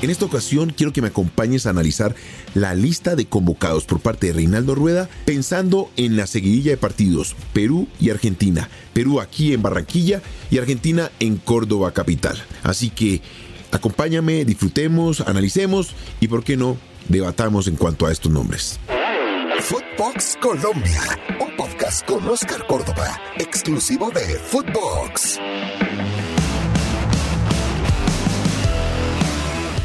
En esta ocasión quiero que me acompañes a analizar la lista de convocados por parte de Reinaldo Rueda pensando en la seguidilla de partidos Perú y Argentina. Perú aquí en Barranquilla y Argentina en Córdoba capital. Así que acompáñame, disfrutemos, analicemos y por qué no debatamos en cuanto a estos nombres. Footbox Colombia, un podcast con Oscar Córdoba, exclusivo de Footbox.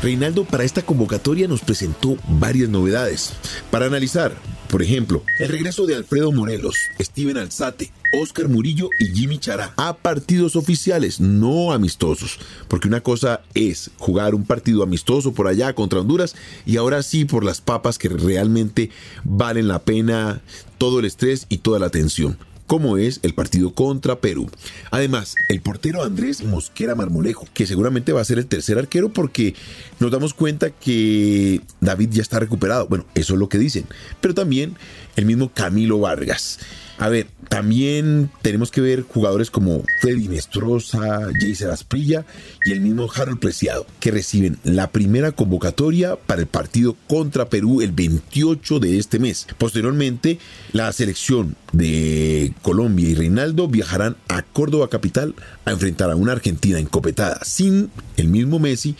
Reinaldo para esta convocatoria nos presentó varias novedades. Para analizar, por ejemplo, el regreso de Alfredo Morelos, Steven Alzate, Oscar Murillo y Jimmy Chará a partidos oficiales, no amistosos. Porque una cosa es jugar un partido amistoso por allá contra Honduras y ahora sí por las papas que realmente valen la pena todo el estrés y toda la tensión como es el partido contra Perú. Además, el portero Andrés Mosquera Marmolejo, que seguramente va a ser el tercer arquero porque nos damos cuenta que David ya está recuperado. Bueno, eso es lo que dicen. Pero también el mismo Camilo Vargas. A ver, también tenemos que ver jugadores como Freddy Nestroza, Jason Asprilla y el mismo Harold Preciado, que reciben la primera convocatoria para el partido contra Perú el 28 de este mes. Posteriormente, la selección de Colombia y Reinaldo viajarán a Córdoba capital a enfrentar a una Argentina encopetada sin el mismo Messi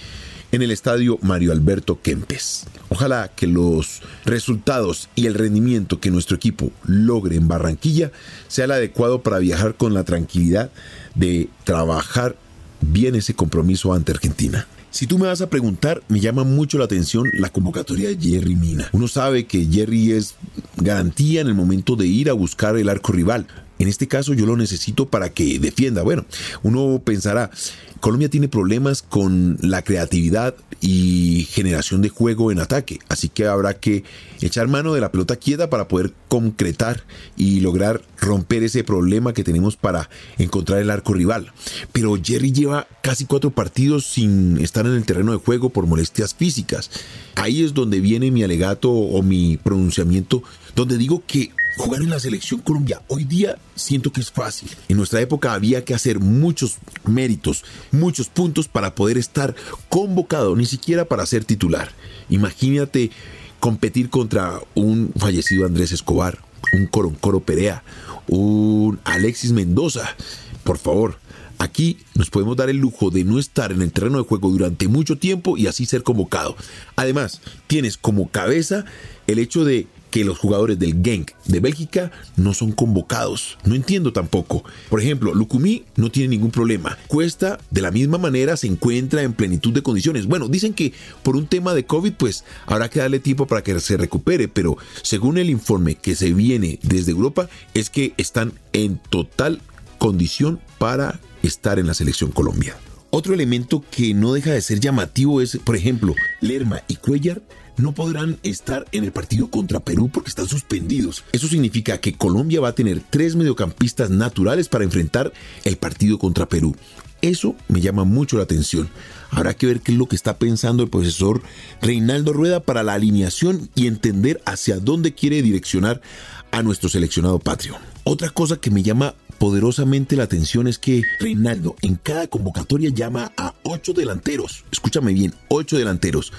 en el estadio Mario Alberto Kempes. Ojalá que los resultados y el rendimiento que nuestro equipo logre en Barranquilla sea el adecuado para viajar con la tranquilidad de trabajar bien ese compromiso ante Argentina. Si tú me vas a preguntar, me llama mucho la atención la convocatoria de Jerry Mina. Uno sabe que Jerry es garantía en el momento de ir a buscar el arco rival. En este caso yo lo necesito para que defienda. Bueno, uno pensará, Colombia tiene problemas con la creatividad y generación de juego en ataque, así que habrá que echar mano de la pelota quieta para poder concretar y lograr romper ese problema que tenemos para encontrar el arco rival. Pero Jerry lleva casi cuatro partidos sin estar en el terreno de juego por molestias físicas. Ahí es donde viene mi alegato o mi pronunciamiento, donde digo que Jugar en la selección Colombia hoy día siento que es fácil. En nuestra época había que hacer muchos méritos, muchos puntos para poder estar convocado, ni siquiera para ser titular. Imagínate competir contra un fallecido Andrés Escobar, un Coroncoro Perea, un Alexis Mendoza. Por favor, Aquí nos podemos dar el lujo de no estar en el terreno de juego durante mucho tiempo y así ser convocado. Además, tienes como cabeza el hecho de que los jugadores del Genk de Bélgica no son convocados. No entiendo tampoco. Por ejemplo, Lukumi no tiene ningún problema. Cuesta de la misma manera se encuentra en plenitud de condiciones. Bueno, dicen que por un tema de COVID pues habrá que darle tiempo para que se recupere, pero según el informe que se viene desde Europa es que están en total condición para estar en la selección Colombia. Otro elemento que no deja de ser llamativo es, por ejemplo, Lerma y Cuellar no podrán estar en el partido contra Perú porque están suspendidos. Eso significa que Colombia va a tener tres mediocampistas naturales para enfrentar el partido contra Perú. Eso me llama mucho la atención. Habrá que ver qué es lo que está pensando el profesor Reinaldo Rueda para la alineación y entender hacia dónde quiere direccionar a nuestro seleccionado patrio. Otra cosa que me llama poderosamente la atención es que Reinaldo en cada convocatoria llama a ocho delanteros. Escúchame bien, ocho delanteros.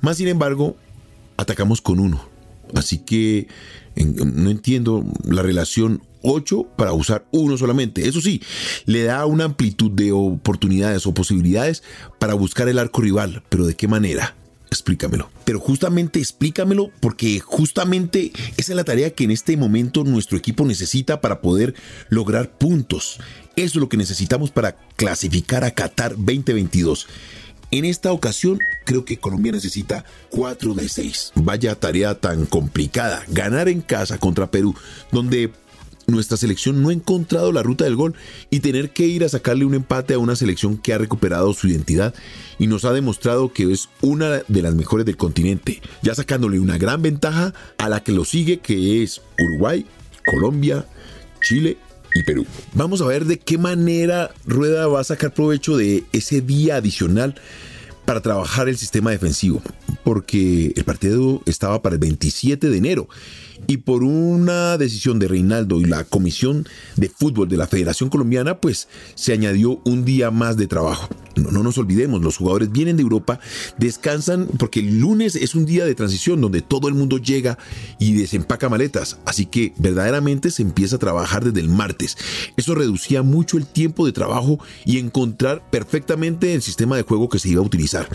Más sin embargo, atacamos con uno. Así que no entiendo la relación 8 para usar uno solamente. Eso sí, le da una amplitud de oportunidades o posibilidades para buscar el arco rival, pero ¿de qué manera? Explícamelo. Pero justamente explícamelo porque justamente esa es la tarea que en este momento nuestro equipo necesita para poder lograr puntos. Eso es lo que necesitamos para clasificar a Qatar 2022. En esta ocasión creo que Colombia necesita 4 de 6. Vaya tarea tan complicada. Ganar en casa contra Perú, donde nuestra selección no ha encontrado la ruta del gol y tener que ir a sacarle un empate a una selección que ha recuperado su identidad y nos ha demostrado que es una de las mejores del continente, ya sacándole una gran ventaja a la que lo sigue que es Uruguay, Colombia, Chile y Perú. Vamos a ver de qué manera Rueda va a sacar provecho de ese día adicional para trabajar el sistema defensivo, porque el partido estaba para el 27 de enero y por una decisión de Reinaldo y la Comisión de Fútbol de la Federación Colombiana, pues se añadió un día más de trabajo. No, no, nos olvidemos, los jugadores vienen de Europa, descansan porque el lunes es un día de transición donde todo el mundo llega y desempaca maletas, así que verdaderamente se empieza a trabajar desde el martes. Eso reducía mucho el tiempo de trabajo y encontrar perfectamente el sistema de juego que se iba a utilizar.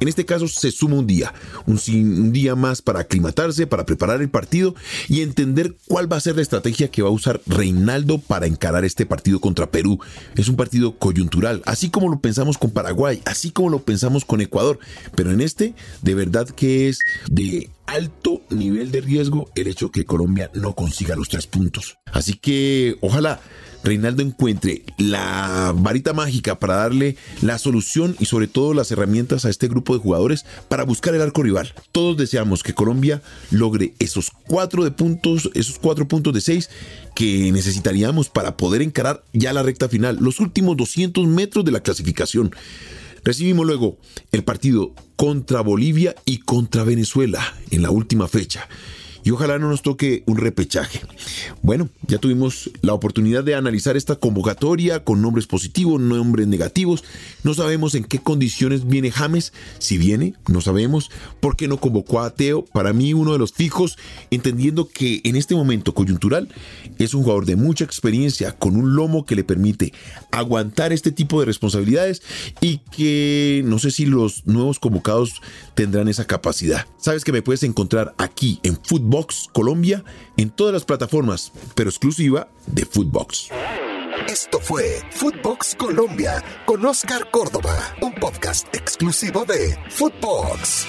En este caso se suma un día, un, un día más para aclimatarse, para preparar el partido y entender cuál va a ser la estrategia que va a usar Reinaldo para encarar este partido contra Perú. Es un partido coyuntural, así como lo pensamos con Paraguay, así como lo pensamos con Ecuador, pero en este de verdad que es de alto nivel de riesgo el hecho que Colombia no consiga los tres puntos. Así que ojalá Reinaldo encuentre la varita mágica para darle la solución y sobre todo las herramientas a este grupo de jugadores para buscar el arco rival. Todos deseamos que Colombia logre esos cuatro de puntos, esos cuatro puntos de seis que necesitaríamos para poder encarar ya la recta final, los últimos 200 metros de la clasificación. Recibimos luego el partido contra Bolivia y contra Venezuela en la última fecha y ojalá no nos toque un repechaje. Bueno, ya tuvimos la oportunidad de analizar esta convocatoria con nombres positivos, nombres negativos. No sabemos en qué condiciones viene James, si viene, no sabemos. ¿Por qué no convocó a Teo? Para mí uno de los fijos, entendiendo que en este momento coyuntural es un jugador de mucha experiencia, con un lomo que le permite aguantar este tipo de responsabilidades y que no sé si los nuevos convocados tendrán esa capacidad. Sabes que me puedes encontrar aquí en Footbox Colombia en todas las plataformas, pero exclusiva de Footbox. Esto fue Footbox Colombia con Oscar Córdoba, un podcast exclusivo de Footbox.